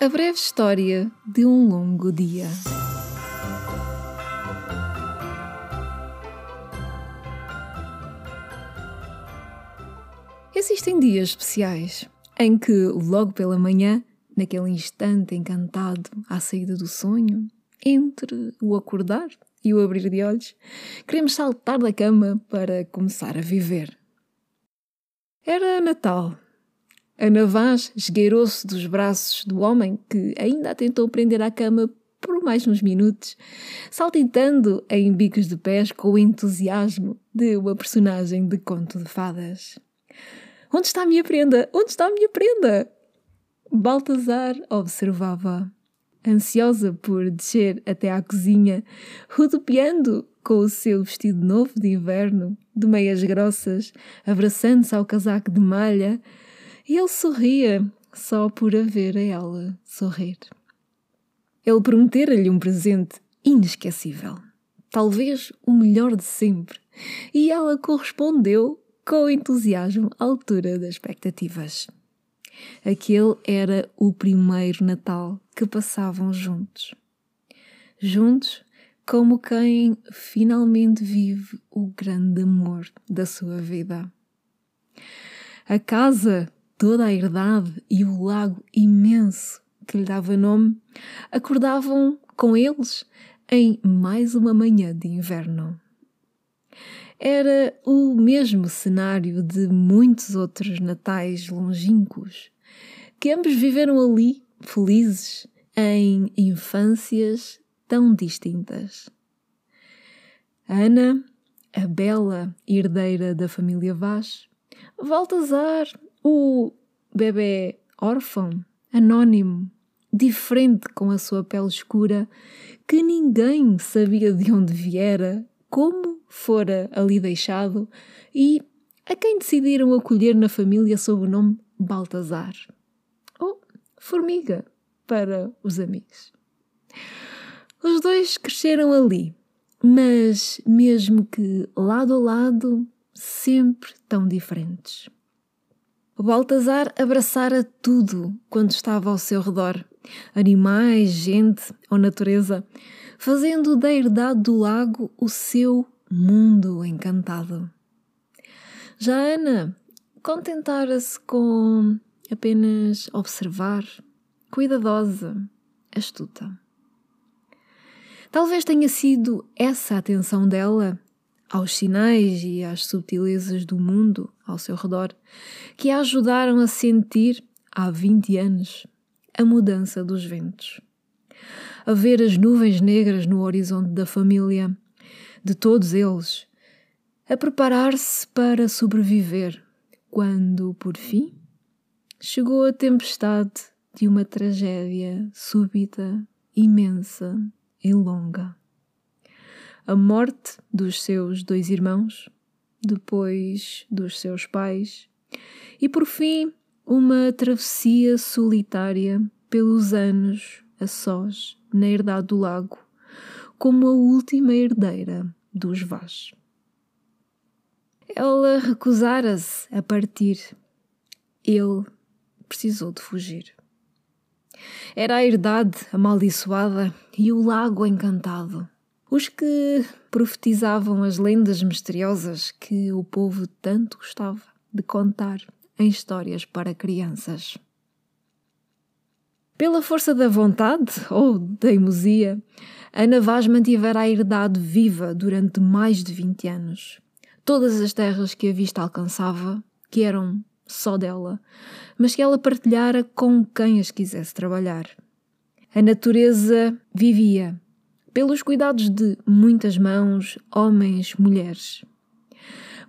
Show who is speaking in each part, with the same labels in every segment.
Speaker 1: A breve história de um longo dia. Existem dias especiais em que, logo pela manhã, naquele instante encantado à saída do sonho, entre o acordar e o abrir de olhos, queremos saltar da cama para começar a viver. Era Natal Ana Vaz esgueirou-se dos braços do homem que ainda a tentou prender à cama por mais uns minutos, saltitando em bicos de pés com o entusiasmo de uma personagem de conto de fadas. Onde está a minha prenda? Onde está a minha prenda? Baltazar observava, ansiosa por descer até à cozinha, rodopiando com o seu vestido novo de inverno, de meias grossas, abraçando-se ao casaco de malha, e ele sorria só por a ver a ela sorrir. Ele prometera-lhe um presente inesquecível, talvez o melhor de sempre, e ela correspondeu com entusiasmo à altura das expectativas. Aquele era o primeiro Natal que passavam juntos. Juntos, como quem finalmente vive o grande amor da sua vida. A casa toda a herdade e o lago imenso que lhe dava nome acordavam com eles em mais uma manhã de inverno. Era o mesmo cenário de muitos outros natais longínquos, que ambos viveram ali, felizes, em infâncias tão distintas. Ana, a bela herdeira da família Vaz, Baltazar, o bebê órfão, anônimo, diferente com a sua pele escura, que ninguém sabia de onde viera, como fora ali deixado e a quem decidiram acolher na família sob o nome Baltazar. Ou Formiga, para os amigos. Os dois cresceram ali, mas mesmo que lado a lado, sempre tão diferentes. Baltazar abraçara tudo quando estava ao seu redor: animais, gente ou natureza, fazendo da herdade do lago o seu mundo encantado. Já Ana contentara-se com apenas observar, cuidadosa, astuta. Talvez tenha sido essa a atenção dela aos sinais e às subtilezas do mundo ao seu redor que a ajudaram a sentir, há 20 anos, a mudança dos ventos. A ver as nuvens negras no horizonte da família, de todos eles, a preparar-se para sobreviver, quando, por fim, chegou a tempestade de uma tragédia súbita, imensa e longa a morte dos seus dois irmãos, depois dos seus pais, e por fim uma travessia solitária pelos anos a sós na herdade do lago, como a última herdeira dos Vaz. Ela recusara-se a partir. Ele precisou de fugir. Era a herdade amaldiçoada e o lago encantado os que profetizavam as lendas misteriosas que o povo tanto gostava de contar em histórias para crianças. Pela força da vontade ou teimosia, Ana Vaz mantivera a herdade viva durante mais de 20 anos. Todas as terras que a vista alcançava, que eram só dela, mas que ela partilhara com quem as quisesse trabalhar. A natureza vivia pelos cuidados de muitas mãos, homens, mulheres.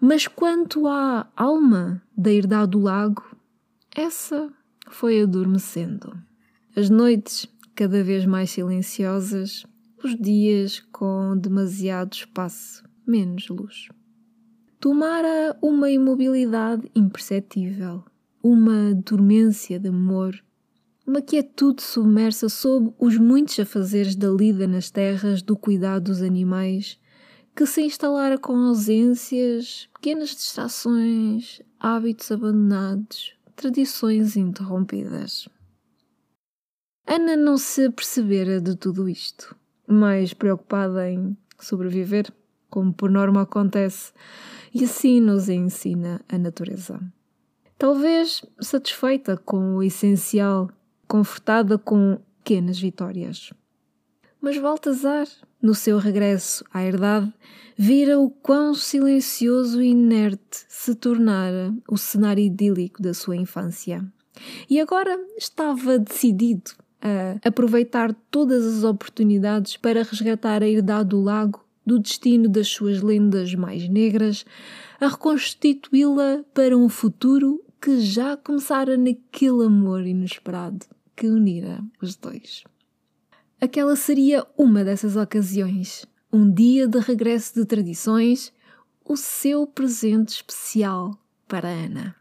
Speaker 1: Mas quanto à alma da herdade do lago, essa foi adormecendo. As noites cada vez mais silenciosas, os dias com demasiado espaço, menos luz. Tomara uma imobilidade imperceptível, uma dormência de amor uma quietude submersa sob os muitos afazeres da lida nas terras do cuidado dos animais, que se instalara com ausências, pequenas distrações, hábitos abandonados, tradições interrompidas. Ana não se apercebera de tudo isto, mais preocupada em sobreviver, como por norma acontece, e assim nos ensina a natureza. Talvez satisfeita com o essencial, confortada com pequenas vitórias. Mas Baltazar, no seu regresso à herdade, vira o quão silencioso e inerte se tornara o cenário idílico da sua infância. E agora estava decidido a aproveitar todas as oportunidades para resgatar a herdade do lago do destino das suas lendas mais negras, a reconstituí-la para um futuro que já começara naquele amor inesperado que unira os dois. Aquela seria uma dessas ocasiões, um dia de regresso de tradições, o seu presente especial para Ana.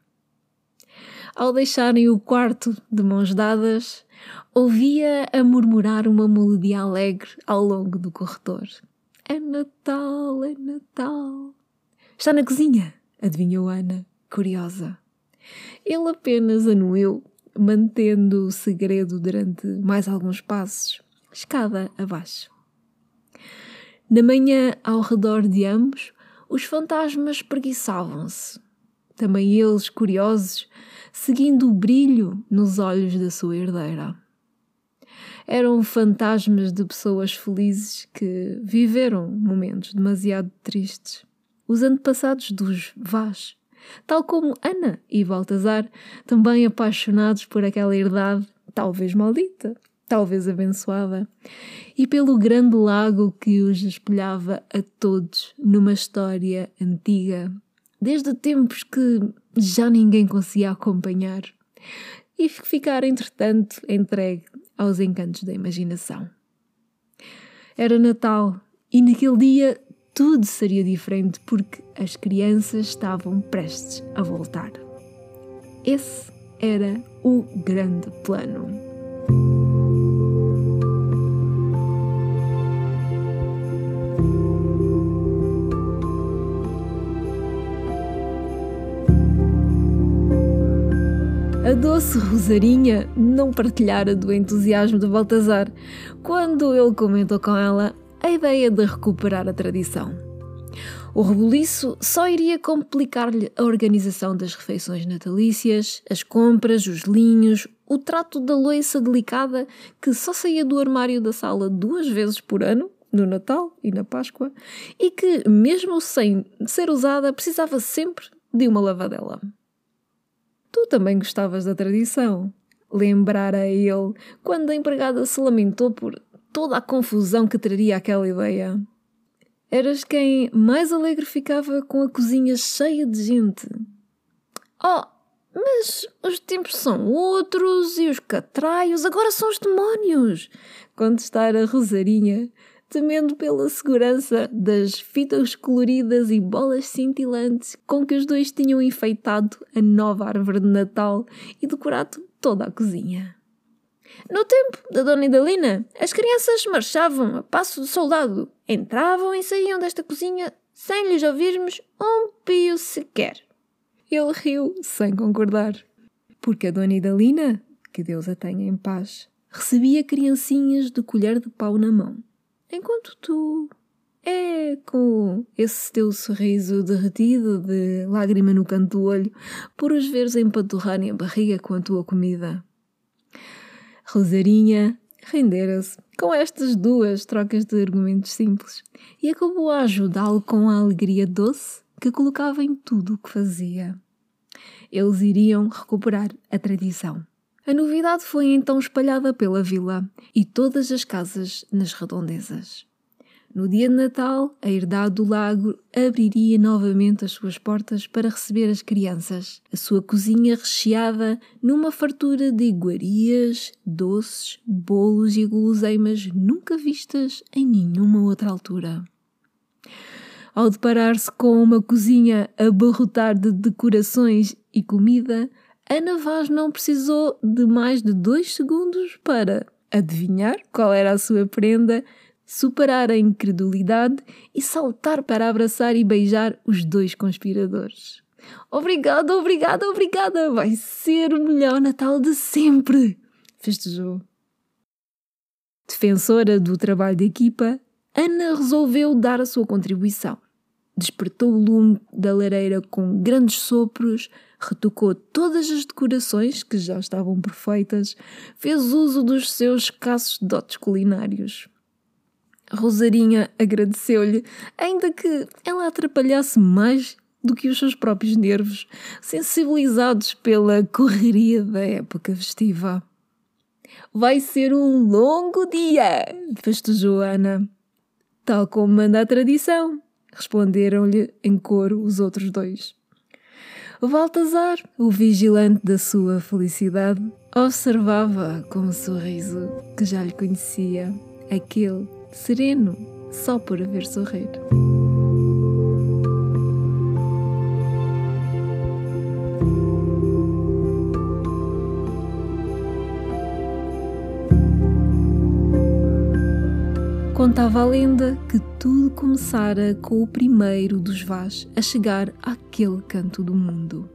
Speaker 1: Ao deixarem o quarto de mãos dadas, ouvia a murmurar uma melodia alegre ao longo do corredor. É Natal, é Natal. Está na cozinha, adivinhou Ana, curiosa. Ele apenas anuiu, mantendo o segredo durante mais alguns passos, escada abaixo. Na manhã, ao redor de ambos, os fantasmas preguiçavam-se. Também eles, curiosos, seguindo o brilho nos olhos da sua herdeira. Eram fantasmas de pessoas felizes que viveram momentos demasiado tristes. Os antepassados dos Vaz tal como Ana e Baltazar, também apaixonados por aquela herdade, talvez maldita, talvez abençoada, e pelo grande lago que os espelhava a todos numa história antiga, desde tempos que já ninguém conseguia acompanhar, e ficar, entretanto, entregue aos encantos da imaginação. Era Natal e naquele dia tudo seria diferente porque as crianças estavam prestes a voltar. Esse era o grande plano. A doce Rosarinha não partilhara do entusiasmo de Baltazar quando ele comentou com ela a ideia de recuperar a tradição. O rebuliço só iria complicar-lhe a organização das refeições natalícias, as compras, os linhos, o trato da louça delicada que só saía do armário da sala duas vezes por ano, no Natal e na Páscoa, e que, mesmo sem ser usada, precisava sempre de uma lavadela. Tu também gostavas da tradição. Lembrara ele quando a empregada se lamentou por toda a confusão que traria aquela ideia. Eras quem mais alegre ficava com a cozinha cheia de gente. Oh, mas os tempos são outros e os catraios agora são os demónios! Contestara Rosarinha, temendo pela segurança das fitas coloridas e bolas cintilantes com que os dois tinham enfeitado a nova árvore de Natal e decorado toda a cozinha. No tempo da Dona Idalina, as crianças marchavam a passo de soldado, entravam e saíam desta cozinha sem lhes ouvirmos um pio sequer. Ele riu sem concordar, porque a Dona Idalina, que Deus a tenha em paz, recebia criancinhas de colher de pau na mão, enquanto tu é com esse teu sorriso derretido de lágrima no canto do olho por os veres empanturrarem a barriga com a tua comida. Rosarinha rendera-se com estas duas trocas de argumentos simples e acabou a ajudá-lo com a alegria doce que colocava em tudo o que fazia. Eles iriam recuperar a tradição. A novidade foi então espalhada pela vila e todas as casas nas redondezas. No dia de Natal, a herdade do lago abriria novamente as suas portas para receber as crianças, a sua cozinha recheada numa fartura de iguarias, doces, bolos e guloseimas nunca vistas em nenhuma outra altura. Ao deparar-se com uma cozinha a abarrotar de decorações e comida, Ana Vaz não precisou de mais de dois segundos para adivinhar qual era a sua prenda superar a incredulidade e saltar para abraçar e beijar os dois conspiradores. Obrigada, obrigada, obrigada! Vai ser o melhor Natal de sempre! Festejou. Defensora do trabalho de equipa, Ana resolveu dar a sua contribuição. Despertou o lume da lareira com grandes sopros, retocou todas as decorações que já estavam perfeitas, fez uso dos seus escassos dotes culinários. Rosarinha agradeceu-lhe, ainda que ela atrapalhasse mais do que os seus próprios nervos, sensibilizados pela correria da época festiva. Vai ser um longo dia, festejou Ana. Tal como manda a tradição, responderam-lhe em coro os outros dois. Baltazar, o vigilante da sua felicidade, observava com um sorriso que já lhe conhecia, aquele sereno só por haver sorrir. Contava a lenda que tudo começara com o primeiro dos Vaz a chegar àquele canto do mundo.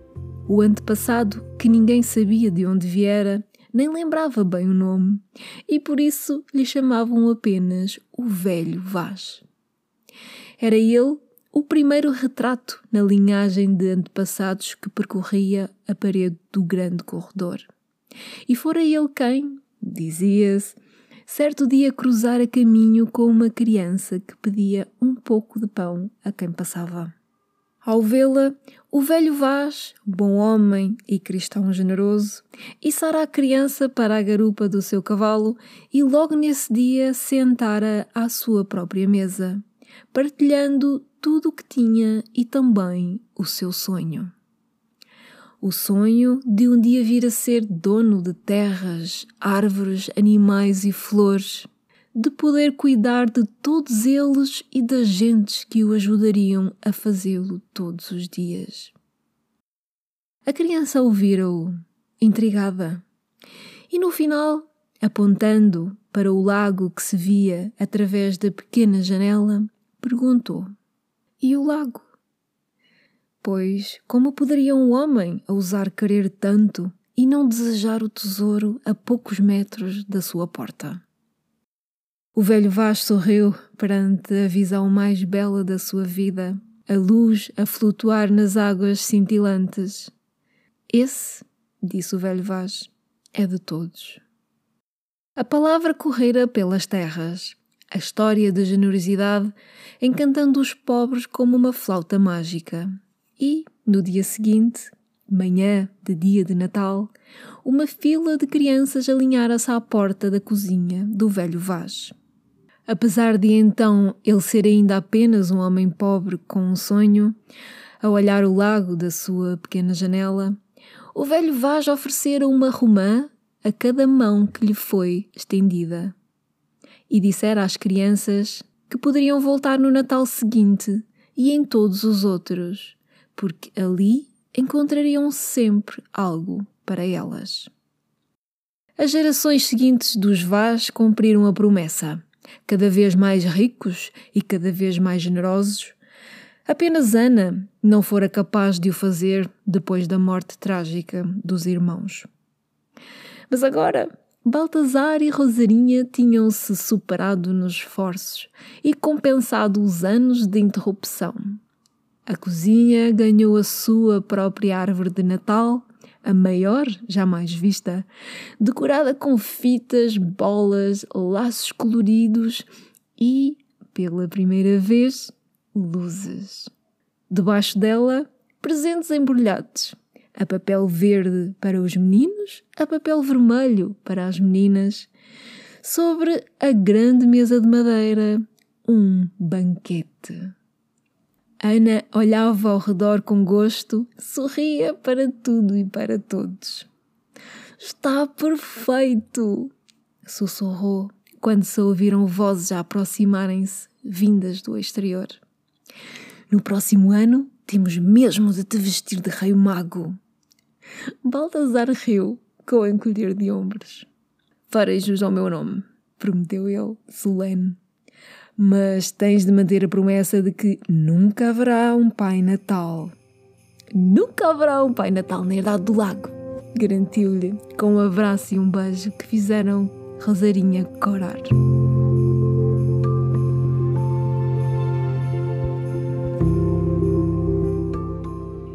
Speaker 1: O antepassado, que ninguém sabia de onde viera, nem lembrava bem o nome, e por isso lhe chamavam apenas o Velho Vaz. Era ele o primeiro retrato na linhagem de antepassados que percorria a parede do grande corredor. E fora ele quem, dizia-se, certo dia cruzara caminho com uma criança que pedia um pouco de pão a quem passava. Ao vê-la, o velho Vaz, bom homem e cristão generoso, içara a criança para a garupa do seu cavalo e logo nesse dia sentara à sua própria mesa, partilhando tudo o que tinha e também o seu sonho. O sonho de um dia vir a ser dono de terras, árvores, animais e flores, de poder cuidar de todos eles e das gentes que o ajudariam a fazê-lo todos os dias. A criança ouvira-o, intrigada, e no final, apontando para o lago que se via através da pequena janela, perguntou: E o lago? Pois, como poderia um homem ousar querer tanto e não desejar o tesouro a poucos metros da sua porta? O velho Vaz sorriu perante a visão mais bela da sua vida, a luz a flutuar nas águas cintilantes. Esse, disse o velho Vaz, é de todos. A palavra correra pelas terras, a história da generosidade, encantando os pobres como uma flauta mágica. E, no dia seguinte, manhã de dia de Natal, uma fila de crianças alinhara-se à porta da cozinha do velho Vaz. Apesar de então ele ser ainda apenas um homem pobre com um sonho, a olhar o lago da sua pequena janela, o velho Vaz oferecera uma romã a cada mão que lhe foi estendida. E dissera às crianças que poderiam voltar no Natal seguinte e em todos os outros, porque ali encontrariam sempre algo para elas. As gerações seguintes dos Vaz cumpriram a promessa, cada vez mais ricos e cada vez mais generosos. Apenas Ana não fora capaz de o fazer depois da morte trágica dos irmãos. Mas agora Baltazar e Rosarinha tinham-se superado nos esforços e compensado os anos de interrupção. A cozinha ganhou a sua própria árvore de Natal, a maior jamais vista, decorada com fitas, bolas, laços coloridos e, pela primeira vez, luzes. Debaixo dela, presentes embrulhados, a papel verde para os meninos, a papel vermelho para as meninas. Sobre a grande mesa de madeira, um banquete. Ana olhava ao redor com gosto, sorria para tudo e para todos. Está perfeito! sussurrou quando se ouviram vozes a aproximarem-se, vindas do exterior. No próximo ano temos mesmo de te vestir de rei mago. Baltazar riu com encolher de ombros. Farei jus ao meu nome, prometeu ele, solene mas tens de manter a promessa de que nunca haverá um Pai Natal. Nunca haverá um Pai Natal na Herdade do Lago, garantiu-lhe com um abraço e um beijo que fizeram Rosarinha Corar.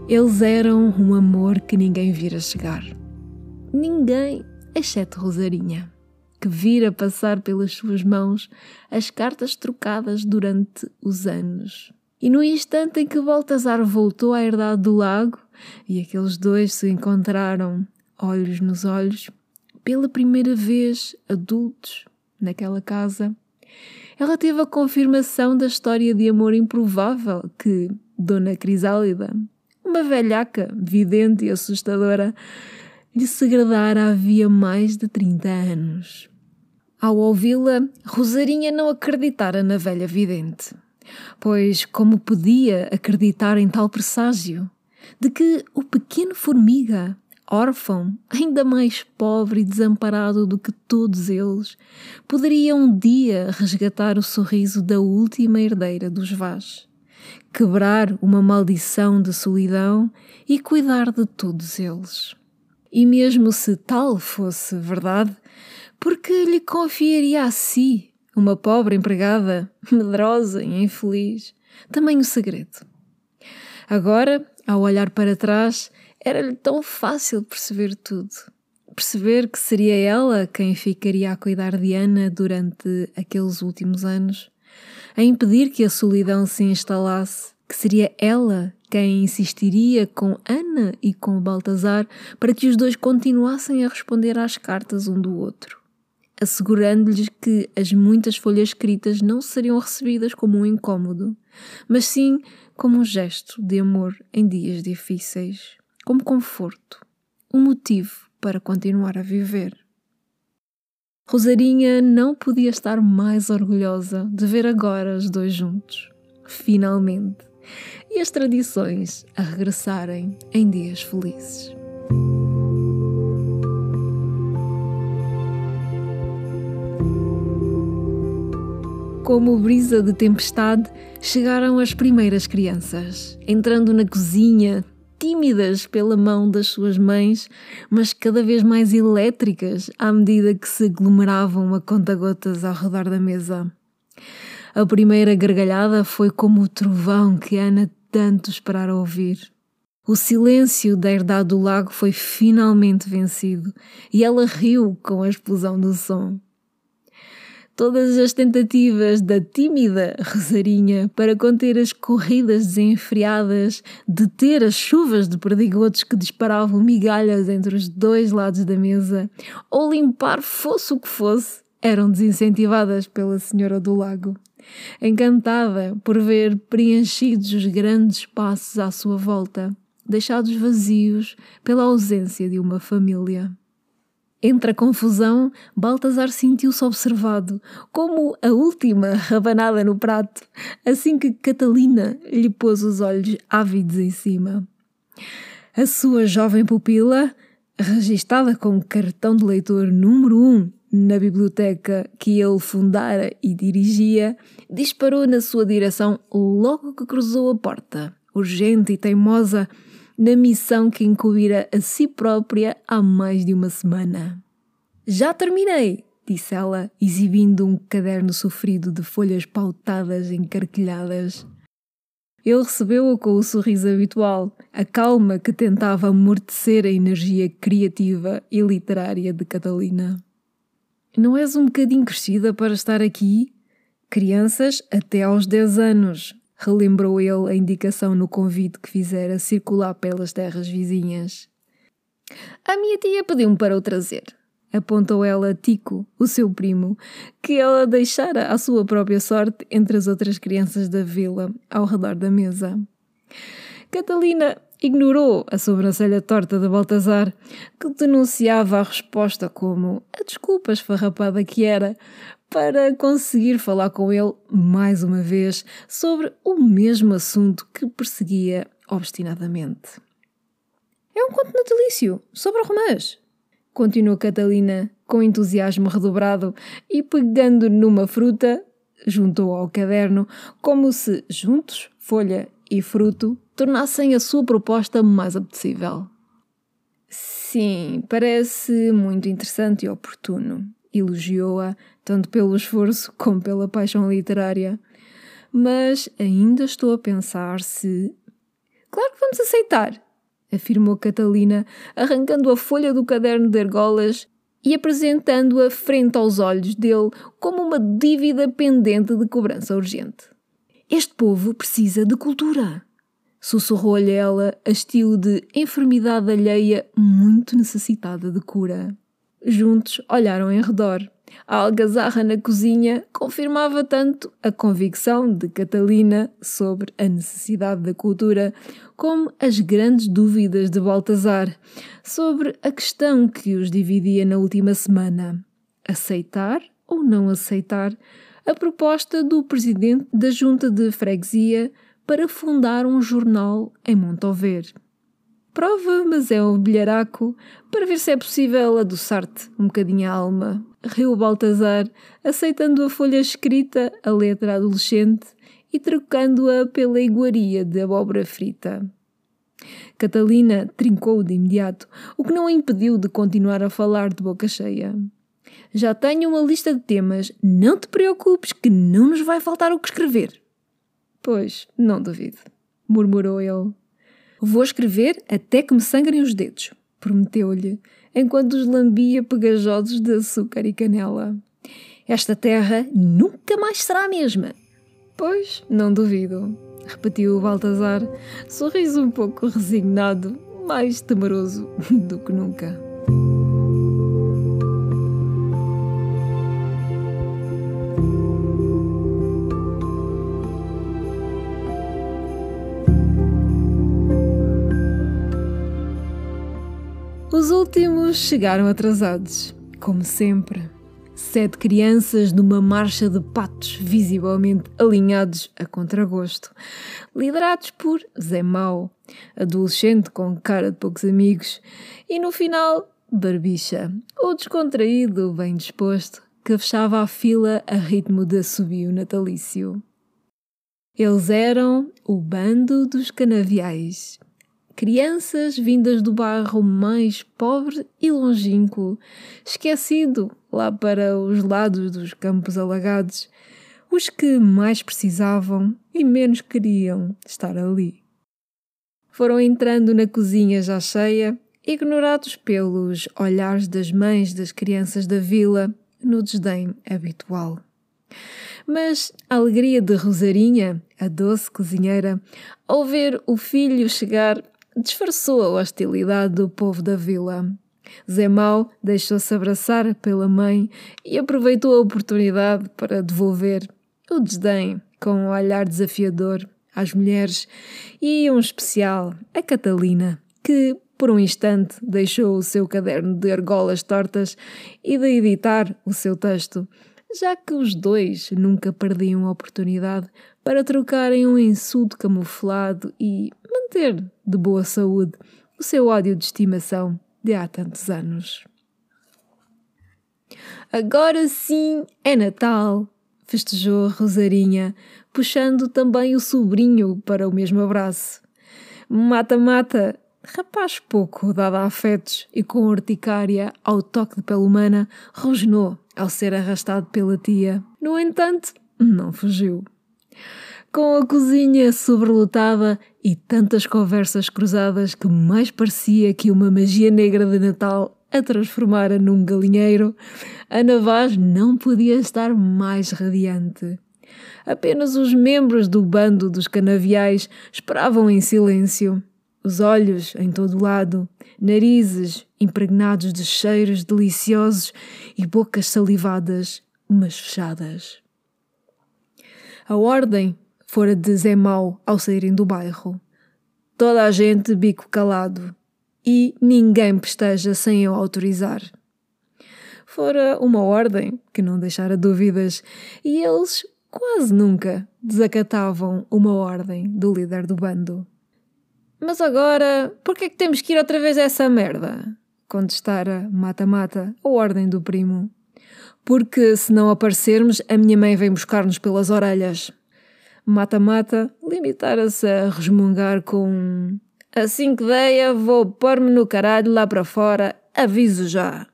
Speaker 1: Eles eram um amor que ninguém vira chegar. Ninguém, exceto Rosarinha, que vira passar pelas suas mãos as cartas trocadas durante os anos. E no instante em que Baltazar voltou à herdade do lago e aqueles dois se encontraram olhos nos olhos, pela primeira vez adultos naquela casa, ela teve a confirmação da história de amor improvável que Dona Crisálida uma velhaca, vidente e assustadora, lhe segredara havia mais de 30 anos. Ao ouvi-la, Rosarinha não acreditara na velha vidente, pois como podia acreditar em tal presságio de que o pequeno formiga, órfão, ainda mais pobre e desamparado do que todos eles, poderia um dia resgatar o sorriso da última herdeira dos Vaz quebrar uma maldição de solidão e cuidar de todos eles. E mesmo se tal fosse verdade, porque lhe confiaria a si, uma pobre empregada, medrosa e infeliz, também o segredo. Agora, ao olhar para trás, era-lhe tão fácil perceber tudo. Perceber que seria ela quem ficaria a cuidar de Ana durante aqueles últimos anos a impedir que a solidão se instalasse, que seria ela quem insistiria com Ana e com Baltazar para que os dois continuassem a responder às cartas um do outro, assegurando-lhes que as muitas folhas escritas não seriam recebidas como um incômodo, mas sim como um gesto de amor em dias difíceis, como conforto, um motivo para continuar a viver. Rosarinha não podia estar mais orgulhosa de ver agora os dois juntos, finalmente, e as tradições a regressarem em dias felizes. Como brisa de tempestade, chegaram as primeiras crianças, entrando na cozinha, tímidas pela mão das suas mães, mas cada vez mais elétricas à medida que se aglomeravam a conta-gotas ao redor da mesa. A primeira gargalhada foi como o trovão que Ana tanto esperara ouvir. O silêncio da herdade do lago foi finalmente vencido e ela riu com a explosão do som. Todas as tentativas da tímida Rosarinha para conter as corridas desenfreadas, deter as chuvas de perdigotos que disparavam migalhas entre os dois lados da mesa, ou limpar fosse o que fosse, eram desincentivadas pela Senhora do Lago. Encantada por ver preenchidos os grandes espaços à sua volta, deixados vazios pela ausência de uma família. Entre a confusão, Baltazar sentiu-se observado, como a última rabanada no prato, assim que Catalina lhe pôs os olhos ávidos em cima. A sua jovem pupila, registada com cartão de leitor número um na biblioteca que ele fundara e dirigia, disparou na sua direção logo que cruzou a porta, urgente e teimosa, na missão que incumbira a si própria há mais de uma semana. Já terminei, disse ela, exibindo um caderno sofrido de folhas pautadas encarquilhadas. Ele recebeu-a com o sorriso habitual, a calma que tentava amortecer a energia criativa e literária de Catalina. Não és um bocadinho crescida para estar aqui? Crianças até aos 10 anos, relembrou ele a indicação no convite que fizera circular pelas terras vizinhas. A minha tia pediu-me para o trazer. Apontou ela a Tico, o seu primo, que ela deixara à sua própria sorte entre as outras crianças da vila ao redor da mesa. Catalina ignorou a sobrancelha torta de Baltazar, que denunciava a resposta como a desculpa esfarrapada que era, para conseguir falar com ele mais uma vez sobre o mesmo assunto que perseguia obstinadamente. É um conto natalício sobre romãs, continuou Catalina com entusiasmo redobrado e pegando numa fruta, juntou ao caderno, como se juntos, folha e fruto, tornassem a sua proposta mais apetecível. Sim, parece muito interessante e oportuno, elogiou-a tanto pelo esforço como pela paixão literária. Mas ainda estou a pensar se. Claro que vamos aceitar, afirmou Catalina, arrancando a folha do caderno de argolas e apresentando-a frente aos olhos dele como uma dívida pendente de cobrança urgente. Este povo precisa de cultura. Sussurrou-lhe ela, a estilo de enfermidade alheia muito necessitada de cura. Juntos olharam em redor. A algazarra na cozinha confirmava tanto a convicção de Catalina sobre a necessidade da cultura, como as grandes dúvidas de Baltazar sobre a questão que os dividia na última semana: aceitar ou não aceitar a proposta do presidente da junta de freguesia para fundar um jornal em Montover. Prova, mas é um bilharaco, para ver se é possível adoçar-te um bocadinho a alma. Riu Baltazar, aceitando a folha escrita, a letra adolescente, e trocando-a pela iguaria de abóbora frita. Catalina trincou de imediato, o que não a impediu de continuar a falar de boca cheia. Já tenho uma lista de temas, não te preocupes que não nos vai faltar o que escrever. Pois, não duvido, murmurou ele. Vou escrever até que me sangrem os dedos, prometeu-lhe, enquanto os lambia pegajosos de açúcar e canela. Esta terra nunca mais será a mesma. Pois, não duvido, repetiu o Baltazar, sorriso um pouco resignado, mais temeroso do que nunca. Os últimos chegaram atrasados, como sempre. Sete crianças numa marcha de patos visivelmente alinhados a contragosto, liderados por Zé Mau, adolescente com cara de poucos amigos, e no final, Barbicha, o descontraído bem disposto, que fechava a fila a ritmo de assobio natalício. Eles eram o bando dos canaviais, crianças vindas do bairro mais pobre e longínquo, esquecido lá para os lados dos campos alagados, os que mais precisavam e menos queriam estar ali. Foram entrando na cozinha já cheia, ignorados pelos olhares das mães das crianças da vila, no desdém habitual. Mas a alegria de Rosarinha, a doce cozinheira, ao ver o filho chegar disfarçou a hostilidade do povo da vila. Zé Mau deixou-se abraçar pela mãe e aproveitou a oportunidade para devolver o desdém com um olhar desafiador às mulheres e um especial a Catalina, que por um instante deixou o seu caderno de argolas tortas e de editar o seu texto, já que os dois nunca perdiam a oportunidade para trocarem um insulto camuflado e manter de boa saúde o seu ódio de estimação de há tantos anos. Agora sim é Natal! festejou Rosarinha, puxando também o sobrinho para o mesmo abraço. Mata-mata, rapaz pouco dado a afetos e com urticária ao toque de pele humana, rosnou ao ser arrastado pela tia. No entanto, não fugiu com a cozinha sobrelotada e tantas conversas cruzadas que mais parecia que uma magia negra de Natal a transformara num galinheiro, a Navaz não podia estar mais radiante. Apenas os membros do bando dos canaviais esperavam em silêncio, os olhos em todo lado, narizes impregnados de cheiros deliciosos e bocas salivadas, mas fechadas. A ordem fora de Zé Mau ao saírem do bairro. Toda a gente bico calado e ninguém pesteja sem o autorizar. Fora uma ordem que não deixara dúvidas e eles quase nunca desacatavam uma ordem do líder do bando. Mas agora, por que é que temos que ir outra vez a essa merda? Contestara mata-mata a ordem do primo. Porque se não aparecermos, a minha mãe vem buscar-nos pelas orelhas mata-mata, limitara-se a resmungar com Assim que deia, vou pôr-me no caralho lá para fora, aviso já.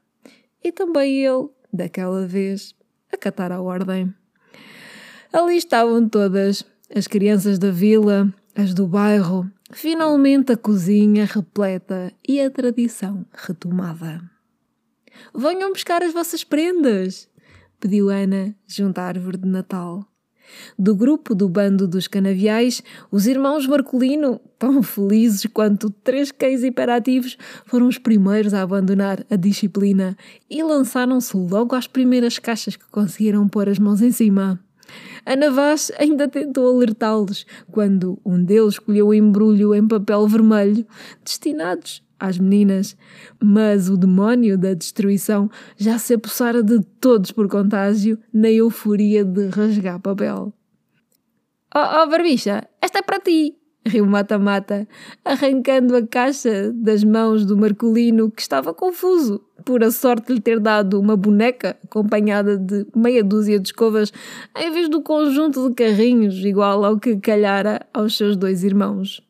Speaker 1: E também ele daquela vez, acatar a ordem. Ali estavam todas, as crianças da vila, as do bairro, finalmente a cozinha repleta e a tradição retomada. Venham buscar as vossas prendas, pediu Ana junto à árvore de Natal. Do grupo do bando dos canaviais, os irmãos Marcolino, tão felizes quanto três cães hiperativos, foram os primeiros a abandonar a disciplina e lançaram-se logo às primeiras caixas que conseguiram pôr as mãos em cima. Ana Vaz ainda tentou alertá-los quando um deles escolheu o embrulho em papel vermelho, destinados às meninas, mas o demónio da destruição já se apossara de todos por contágio na euforia de rasgar papel. Oh, oh barbicha, esta é para ti! riu Mata-Mata, arrancando a caixa das mãos do Marcolino, que estava confuso por a sorte lhe ter dado uma boneca acompanhada de meia dúzia de escovas, em vez do conjunto de carrinhos igual ao que calhara aos seus dois irmãos.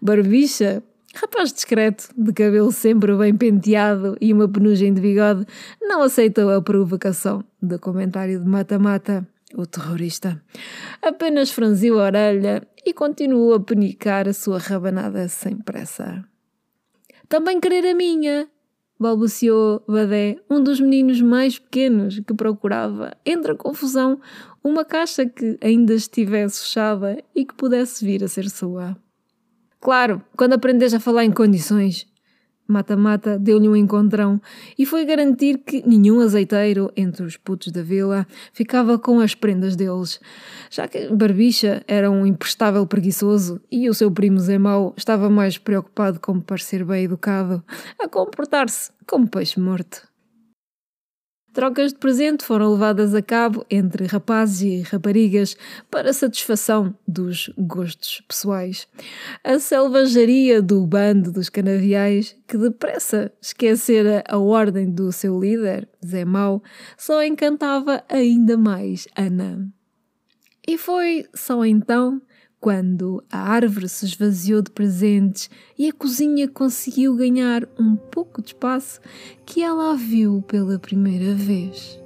Speaker 1: Barbicha Rapaz discreto, de cabelo sempre bem penteado e uma penugem de bigode, não aceitou a provocação do comentário de mata-mata, o terrorista. Apenas franziu a orelha e continuou a penicar a sua rabanada sem pressa. Também querer a minha, balbuciou Badé, um dos meninos mais pequenos que procurava, entre a confusão, uma caixa que ainda estivesse fechada e que pudesse vir a ser sua. Claro, quando aprendes a falar em condições. Mata-mata deu-lhe um encontrão e foi garantir que nenhum azeiteiro entre os putos da vila ficava com as prendas deles, já que Barbicha era um imprestável preguiçoso e o seu primo Zé Mau estava mais preocupado com parecer bem educado, a comportar-se como peixe morto. Trocas de presente foram levadas a cabo entre rapazes e raparigas para satisfação dos gostos pessoais. A selvageria do bando dos canaviais, que depressa esquecera a ordem do seu líder, Zé Mau, só encantava ainda mais Ana. E foi só então quando a árvore se esvaziou de presentes e a cozinha conseguiu ganhar um pouco de espaço, que ela a viu pela primeira vez.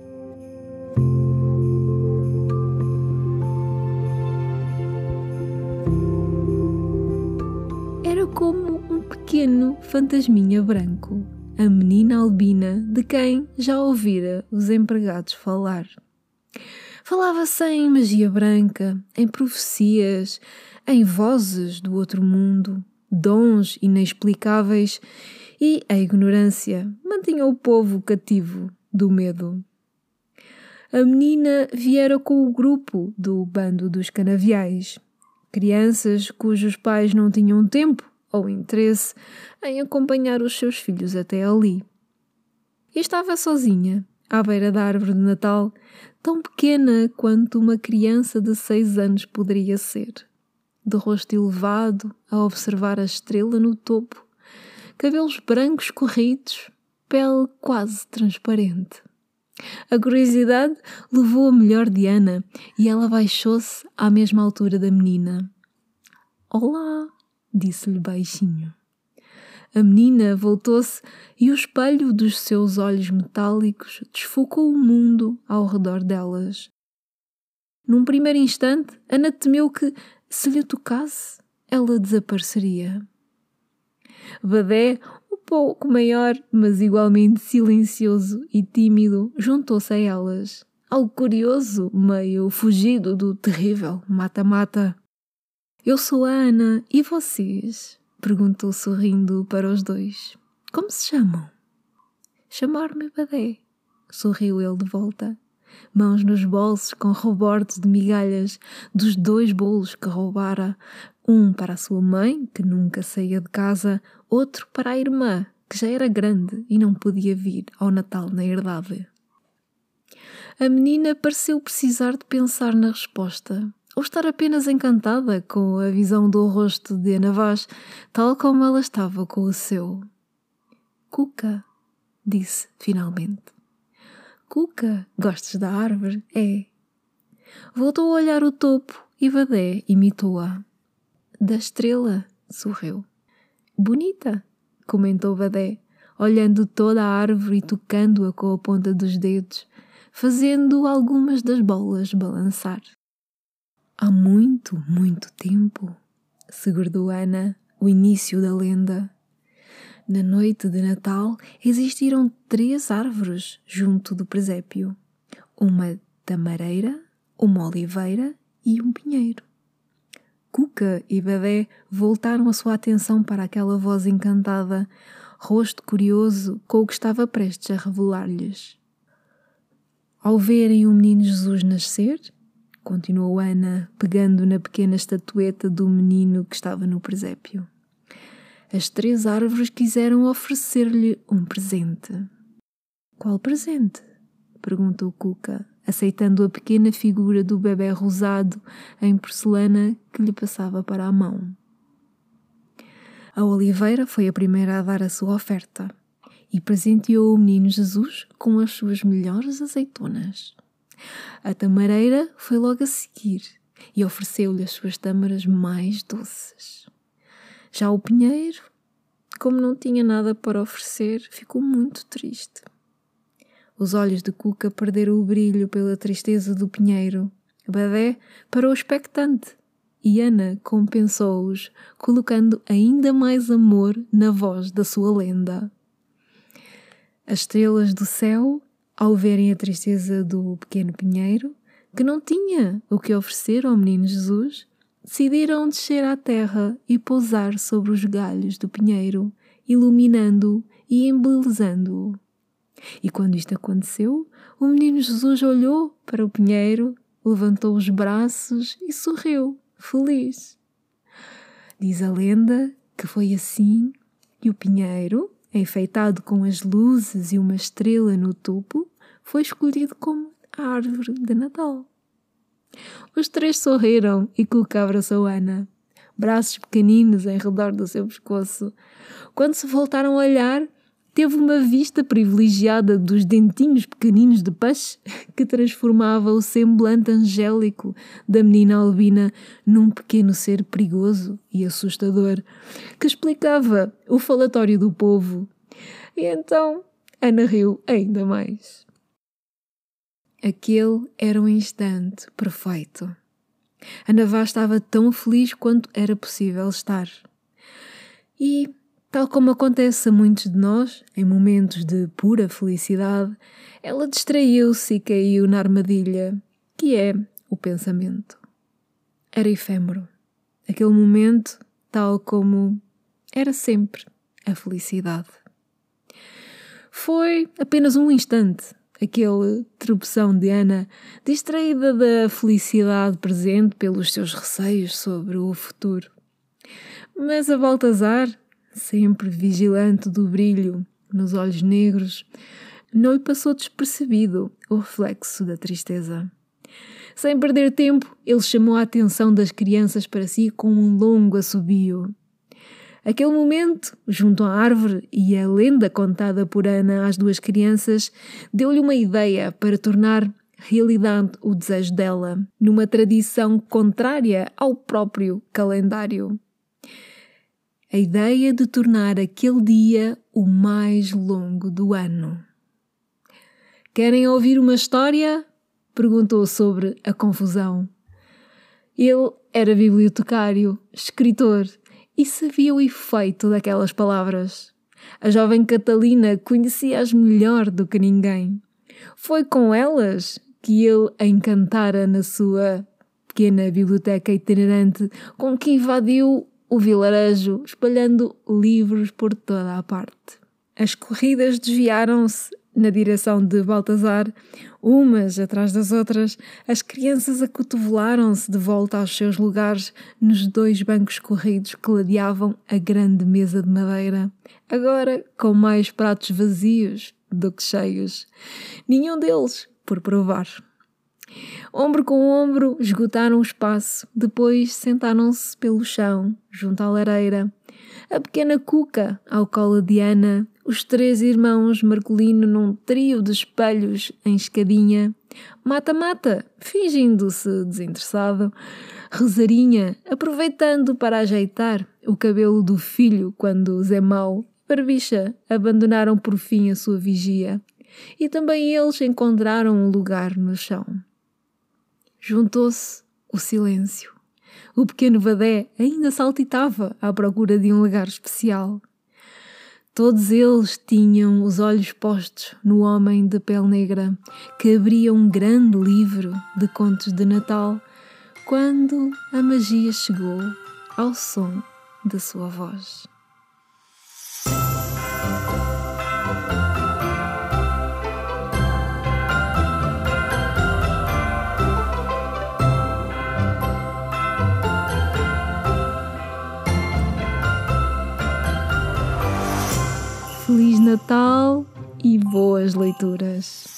Speaker 1: Era como um pequeno fantasminha branco, a menina albina de quem já ouvira os empregados falar. Falava-se em magia branca, em profecias, em vozes do outro mundo, dons inexplicáveis e a ignorância mantinha o povo cativo do medo. A menina viera com o grupo do bando dos canaviais, crianças cujos pais não tinham tempo ou interesse em acompanhar os seus filhos até ali. E estava sozinha, à beira da árvore de Natal, tão pequena quanto uma criança de seis anos poderia ser, de rosto elevado a observar a estrela no topo, cabelos brancos corridos, pele quase transparente. A curiosidade levou a melhor de Ana e ela baixou-se à mesma altura da menina. Olá, disse-lhe baixinho. A menina voltou-se e o espelho dos seus olhos metálicos desfocou o mundo ao redor delas. Num primeiro instante, Ana temeu que, se lhe tocasse, ela desapareceria. Badé, um pouco maior, mas igualmente silencioso e tímido, juntou-se a elas. Algo curioso, meio fugido do terrível mata-mata. Eu sou a Ana, e vocês? Perguntou sorrindo para os dois. Como se chamam? Chamar-me Badé. Sorriu ele de volta. Mãos nos bolsos com rebordes de migalhas dos dois bolos que roubara, um para a sua mãe, que nunca saía de casa, outro para a irmã, que já era grande e não podia vir ao Natal na herdade. A menina pareceu precisar de pensar na resposta ou estar apenas encantada com a visão do rosto de Ana Vaz, tal como ela estava com o seu. Cuca, disse finalmente. Cuca, gostas da árvore? É. Voltou a olhar o topo e Vadé imitou-a. Da estrela, sorriu. Bonita, comentou Vadé, olhando toda a árvore e tocando-a com a ponta dos dedos, fazendo algumas das bolas balançar. Há muito, muito tempo, segredou Ana o início da lenda. Na noite de Natal existiram três árvores junto do presépio: uma tamareira, uma oliveira e um pinheiro. Cuca e Badé voltaram a sua atenção para aquela voz encantada, rosto curioso com o que estava prestes a revelar-lhes. Ao verem o menino Jesus nascer, continuou Ana, pegando na pequena estatueta do menino que estava no presépio. As três árvores quiseram oferecer-lhe um presente. Qual presente? perguntou Cuca, aceitando a pequena figura do bebê rosado em porcelana que lhe passava para a mão. A Oliveira foi a primeira a dar a sua oferta e presenteou o menino Jesus com as suas melhores azeitonas. A tamareira foi logo a seguir e ofereceu-lhe as suas tâmaras mais doces. Já o pinheiro, como não tinha nada para oferecer, ficou muito triste. Os olhos de Cuca perderam o brilho pela tristeza do pinheiro. Badé parou expectante e Ana compensou-os, colocando ainda mais amor na voz da sua lenda. As estrelas do céu, ao verem a tristeza do pequeno pinheiro, que não tinha o que oferecer ao menino Jesus, decidiram descer à terra e pousar sobre os galhos do pinheiro, iluminando-o e embelezando-o. E quando isto aconteceu, o menino Jesus olhou para o pinheiro, levantou os braços e sorriu, feliz. Diz a lenda que foi assim que o pinheiro, enfeitado com as luzes e uma estrela no topo, foi escolhido como a árvore de Natal. Os três sorriram e Cuca abraçou Ana, braços pequeninos em redor do seu pescoço. Quando se voltaram a olhar, teve uma vista privilegiada dos dentinhos pequeninos de peixe que transformava o semblante angélico da menina albina num pequeno ser perigoso e assustador que explicava o falatório do povo. E então Ana riu ainda mais. Aquele era um instante perfeito. Ana Vaz estava tão feliz quanto era possível estar. E Tal como acontece a muitos de nós, em momentos de pura felicidade, ela distraiu-se e caiu na armadilha, que é o pensamento. Era efêmero. Aquele momento, tal como era sempre a felicidade. Foi apenas um instante, aquele tropeção de Ana, distraída da felicidade presente pelos seus receios sobre o futuro. Mas a Baltazar sempre vigilante do brilho nos olhos negros, não lhe passou despercebido o reflexo da tristeza. Sem perder tempo, ele chamou a atenção das crianças para si com um longo assobio. Aquele momento, junto à árvore e a lenda contada por Ana às duas crianças, deu-lhe uma ideia para tornar realidade o desejo dela, numa tradição contrária ao próprio calendário a ideia de tornar aquele dia o mais longo do ano. Querem ouvir uma história? perguntou sobre a confusão. Ele era bibliotecário, escritor e sabia o efeito daquelas palavras. A jovem Catalina conhecia-as melhor do que ninguém. Foi com elas que ele a encantara na sua pequena biblioteca itinerante, com que invadiu o vilarejo, espalhando livros por toda a parte. As corridas desviaram-se na direção de Baltazar, umas atrás das outras, as crianças acotovelaram-se de volta aos seus lugares nos dois bancos corridos que ladeavam a grande mesa de madeira, agora com mais pratos vazios do que cheios. Nenhum deles por provar. Ombro com ombro, esgotaram o espaço. Depois sentaram-se pelo chão, junto à lareira. A pequena Cuca, ao colo de Ana, os três irmãos Marcolino num trio de espelhos em escadinha. Mata-mata, fingindo-se desinteressado. Rosarinha, aproveitando para ajeitar o cabelo do filho quando Zé Mau Barbicha abandonaram por fim a sua vigia e também eles encontraram um lugar no chão. Juntou-se o silêncio. O pequeno Vadé ainda saltitava à procura de um lugar especial. Todos eles tinham os olhos postos no homem de pele negra que abria um grande livro de contos de Natal quando a magia chegou ao som da sua voz. Feliz Natal e boas leituras!